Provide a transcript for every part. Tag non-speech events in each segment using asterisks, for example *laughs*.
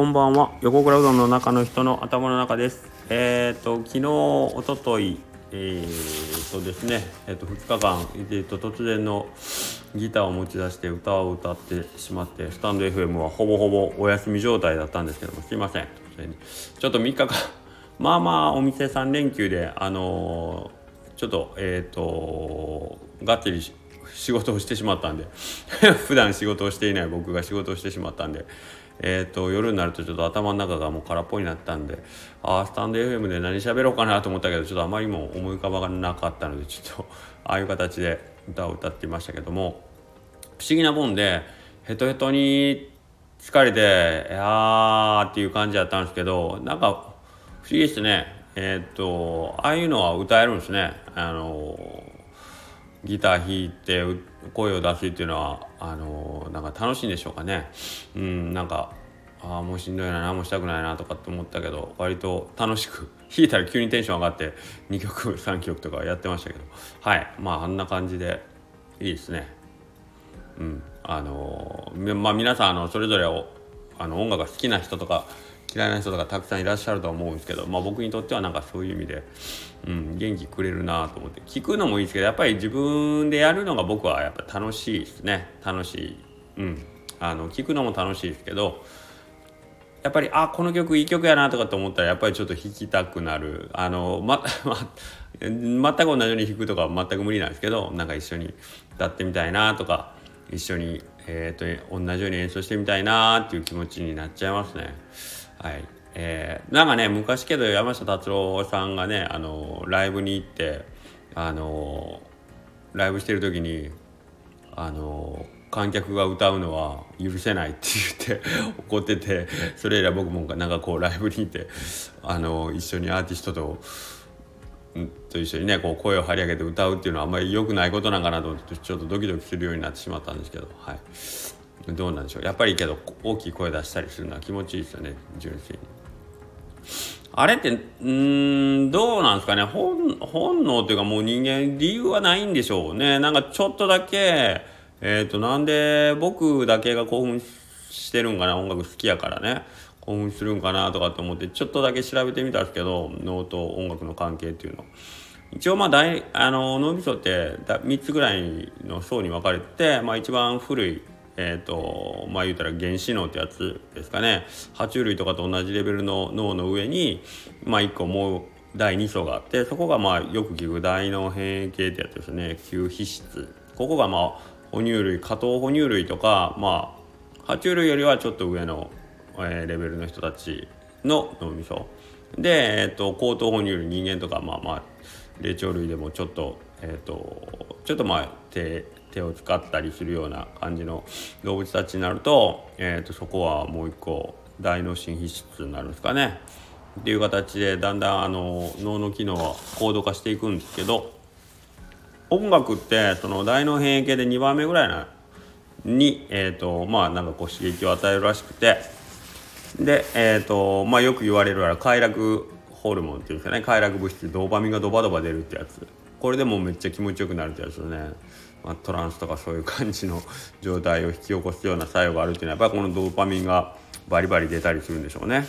こんばんは。横倉うどんの中の人の頭の中です。えっ、ー、と昨日おとといえー、とですね、えー、と2日間、えー、と突然のギターを持ち出して歌を歌ってしまってスタンド FM はほぼほぼお休み状態だったんですけどもすいません。ちょっと3日間まあまあお店3連休であのー、ちょっとえっ、ー、とがっつり仕事をしてしまったんで *laughs* 普段仕事をしていない僕が仕事をしてしまったんでえーと、夜になるとちょっと頭の中がもう空っぽになったんでああスタンド FM で何喋ろうかなと思ったけどちょっとあまりにも思い浮かばなかったのでちょっとああいう形で歌を歌っていましたけども不思議なもんでヘトヘトに疲れて「いやー」っていう感じだったんですけどなんか不思議ですね。えっ、ー、とああいうのは歌えるんですね。あのギター弾いて声を出すっていうのはあのなんか楽しいんでしょうかね。うんなんかああもうしんどいな何もしたくないなとかって思ったけど割と楽しく弾いたら急にテンション上がって2曲3曲とかやってましたけど。はい。まああんな感じでいいですね。うん。あのまあ皆さんあのそれぞれをあの音楽が好きな人とか嫌いな人とかたくさんいらっしゃると思うんですけど、まあ、僕にとってはなんかそういう意味で、うん、元気くれるなと思って。聞くのもいいですけどやっぱり自分でやるのが僕はやっぱ楽しいですね。楽しい、うん、あの聞くのも楽しいですけどやっぱりあこの曲いい曲やなとかって思ったらやっぱりちょっと弾きたくなる。あの、ま、全く同じように弾くとか全く無理なんですけどなんか一緒に歌ってみたいなとか一緒に、えー、と同じように演奏してみたいなっていう気持ちになっちゃいますね。はいえー、なんかね昔けど山下達郎さんがねあのライブに行ってあのライブしてる時にあの観客が歌うのは許せないって言って *laughs* 怒っててそれ以来僕もなんかこうライブに行ってあの一緒にアーティストと。と一緒にねこう声を張り上げて歌うっていうのはあんまり良くないことなんかなと思ってちょっとドキドキするようになってしまったんですけどはい。どうなんでしょう。やっぱりけど大きい声出したりするのは気持ちいいですよね純粋に。あれってうんどうなんですかね。本本能というかもう人間理由はないんでしょうね。なんかちょっとだけえっ、ー、となんで僕だけが興奮してるんかな。音楽好きやからね。興奮するんかなとかと思ってちょっとだけ調べてみたんですけど脳と音楽の関係っていうの。一応まあ大あの脳みそって3つぐらいの層に分かれて、まあ、一番古いえっ、ー、とまあ言うたら原子脳ってやつですかね。爬虫類とかと同じレベルの脳の上にまあ1個もう第2層があってそこがまあよく聞く大脳変異系ってやつですね。吸皮質。ここがまあ哺乳類下等哺乳類とかまあ爬虫類よりはちょっと上の、えー、レベルの人たちの脳みそ。で、えーと、高等哺乳類人間とかまあまあ霊長類でもちょっとえ、ー、とちょっとまあ手手を使ったりするような感じの動物たちになると,、えーと、そこはもう一個大脳新皮質になるんですかね。っていう形でだんだんあの脳の機能は高度化していくんですけど音楽ってその大脳変異系で2番目ぐらいなに、えーとまあなんかこう刺激を与えるらしくて。で、えーとまあ、よく言われる快楽ホルモンっていうんですかね。快楽物質ドーパミンがドバドバ出るってやつ。これでもめっちゃ気持ちよくなるってやつねまあ、トランスとかそういう感じの状態を引き起こすような作用があるっていうのはやっぱりこのドーパミンがバリバリ出たりするんでしょうね。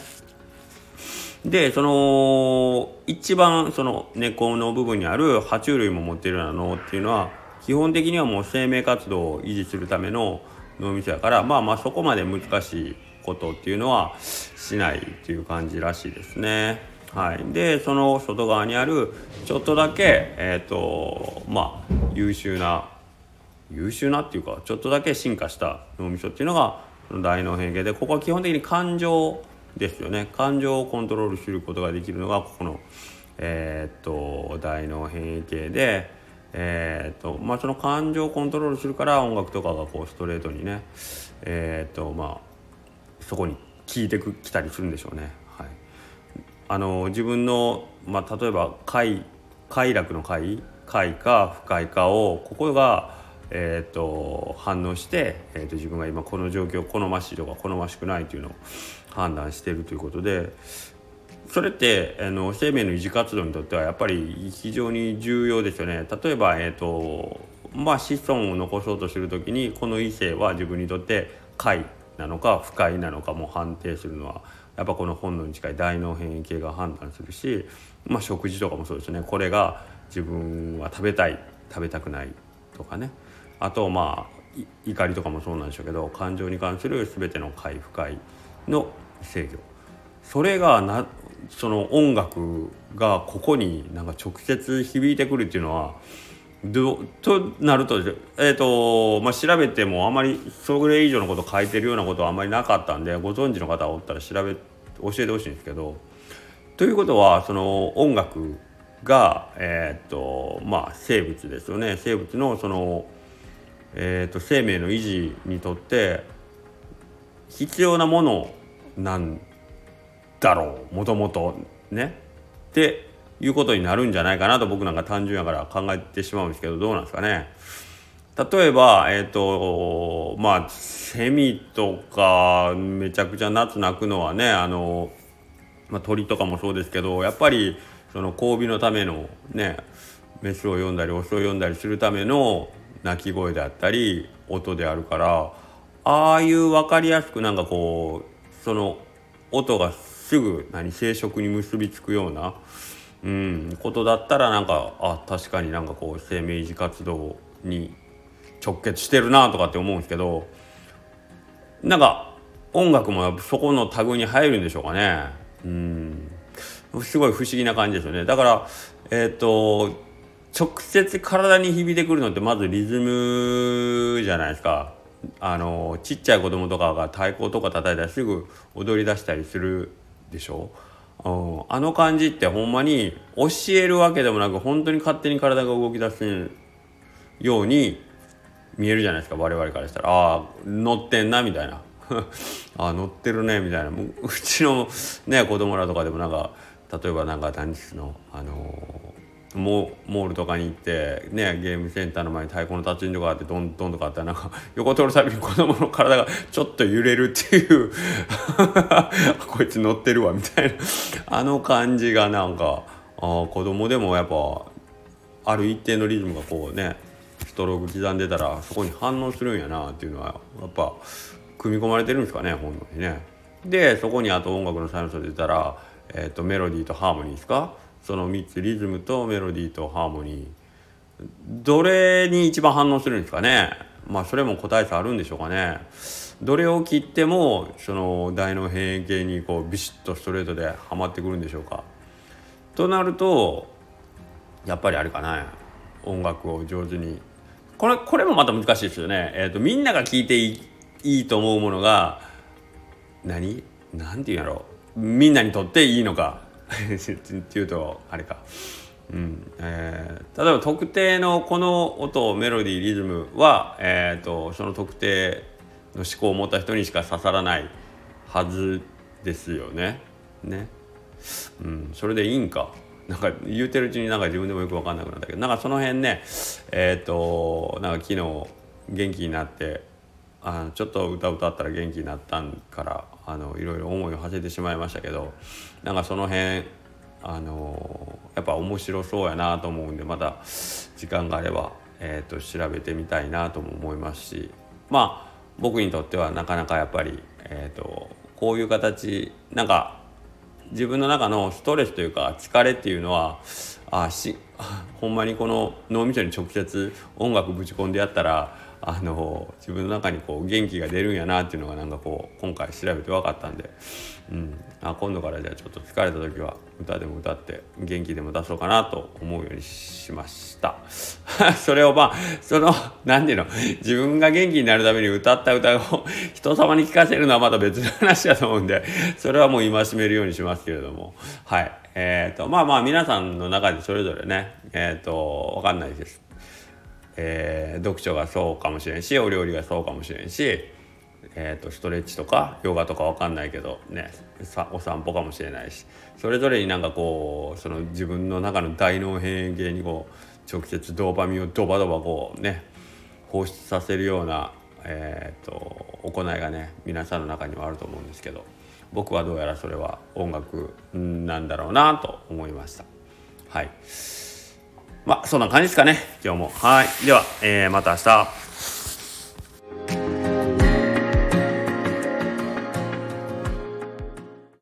でその一番その根っこの部分にある爬虫類も持っているような脳っていうのは基本的にはもう生命活動を維持するための脳みそやからまあまあそこまで難しいことっていうのはしないっていう感じらしいですね。はい、でその外側にあるちょっとだけ、えーとまあ、優秀な優秀なっていうかちょっとだけ進化した脳みそっていうのが大脳変形でここは基本的に感情ですよね感情をコントロールすることができるのがここの、えー、っと大脳変異系で、えー、とまあ、その感情をコントロールするから音楽とかがこうストレートにね、えー、とまあ、そこに効いてきたりするんでしょうね。あの自分の、まあ、例えば快快楽の快快か不快かをここがえーと、反応して、えーと、自分が今この状況好ましいとか好ましくないというのを判断しているということでそれってあの生命の維持活動にとってはやっぱり非常に重要ですよね。例えば、えーとまあ、子孫を残そうとする時にこの異性は自分にとって快なのか不快なのかも判定するのはやっぱこの本能に近い大脳変異系が判断するし、まあ、食事とかもそうですね。これが自分は食べたい食べたくないとかね。あとまあ怒りとかもそうなんでしょうけど感情に関する全ての快不快の制御。それがなその音楽がここになんか直接響いてくるっていうのはどとなると,、えーとまあ、調べてもあまりそれ以上のこと書いてるようなことはあんまりなかったんでご存知の方がおったら調べ教えてほしいんですけどということはその音楽が、えーとまあ、生物ですよね。生物のその、えーと、生命の維持にとって必要なものなんだろう。もともとね。っていうことになるんじゃないかなと僕なんか単純やから考えてしまうんですけどどうなんですかね。例えばえっ、ー、とまあセミとかめちゃくちゃ夏鳴くのはねあの、まあ、鳥とかもそうですけどやっぱりその交尾のためのねメスを読んだりオスを読んだりするための鳴き声であったり音であるからああいう分かりやすくなんかこうその音がすぐ何生殖に結びつくような、うん、ことだったらなんかあ確かになんかこう生命維持活動に直結してるなとかって思うんですけどなんか音楽もそこのタグに入るんでしょうかね。うん。すごい不思議な感じですよね。だからえっ、ー、と直接体に響いてくるのってまずリズムじゃないですか。あのちっちゃい子供とかが太鼓とか叩いたらすぐ踊り出したりするでしょ、あの感じってほんまに教えるわけでもなく本当に勝手に体が動き出すように見えるじゃないですか我々からしたら。ああ乗ってんなみたいな。*laughs* あ乗ってるねみたいな。うちのね子供らとかでもなんか例えばなんか何日のあのー、モールとかに行ってねゲームセンターの前に太鼓の達人とかあってどんどんとかあったらなんか *laughs* 横通るたびに子供の体がちょっと揺れるっていう *laughs* こいつ乗ってるわみたいなあの感じがなんかあ子供でもやっぱある一定のリズムがこうねストローク刻んでたらそこに反応するんやなっていうのはやっぱ組み込まれてるんですかね本能にね。でそこにあと音楽の才能者出たらえーと、メロディーとハーモニーですか？その3つリズムとメロディーとハーモニー。どれに一番反応するんですかね。まあそれも個体差あるんでしょうかね。どれを切ってもその大の変形にこうビシッとストレートではまってくるんでしょうか。となるとやっぱりあれかな。音楽を上手に。これこれもまた難しいですよね、えーと、みんなが聴いていいと思うものが何？何て言うんやろう。みんなにとっていいのか。っていうとあれか、うんえー、例えば特定のこの音メロディーリズムは、えーと、その特定の思考を持った人にしか刺さらないはずですよね。ね。うん、それでいいんか。なんか言うてるうちになんか自分でもよく分かんなくなったけどなんかその辺ねえっ、ー、となんか昨日元気になってあのちょっと歌歌ったら元気になったんからあのいろいろ思いを馳せてしまいましたけどなんかその辺あのやっぱ面白そうやなと思うんでまた時間があれば、えーと、調べてみたいなとも思いますしまあ僕にとってはなかなかやっぱり、えーと、こういう形なんか自分の中のストレスというか疲れっていうのはあし *laughs* ほんまにこの脳みそに直接音楽ぶち込んでやったらあの自分の中にこう元気が出るんやなっていうのがなんかこう今回調べて分かったんで、うん、あ今度からじゃあちょっと疲れた時は歌でも歌って元気でも出そうかなと思うようにしました。*laughs* それをまあその何ていうの自分が元気になるために歌った歌を人様に聞かせるのはまた別の話だと思うんでそれはもう戒めるようにしますけれども。はい。えーと、まあまあ皆さんの中でそれぞれねえっ、ー、と分かんないです。えー、読書がそうかもしれんしお料理がそうかもしれんし、えーと、ストレッチとかヨガとか分かんないけどねお散歩かもしれないしそれぞれになんかこうその自分の中の大脳変形にこう直接ドーパミンをドバドバこうね放出させるような、えーと、行いがね皆さんの中にはあると思うんですけど僕はどうやらそれは音楽なんだろうなと思いました。はいまあ、そんな感じですかね、今日も。はい。では、えー、また明日。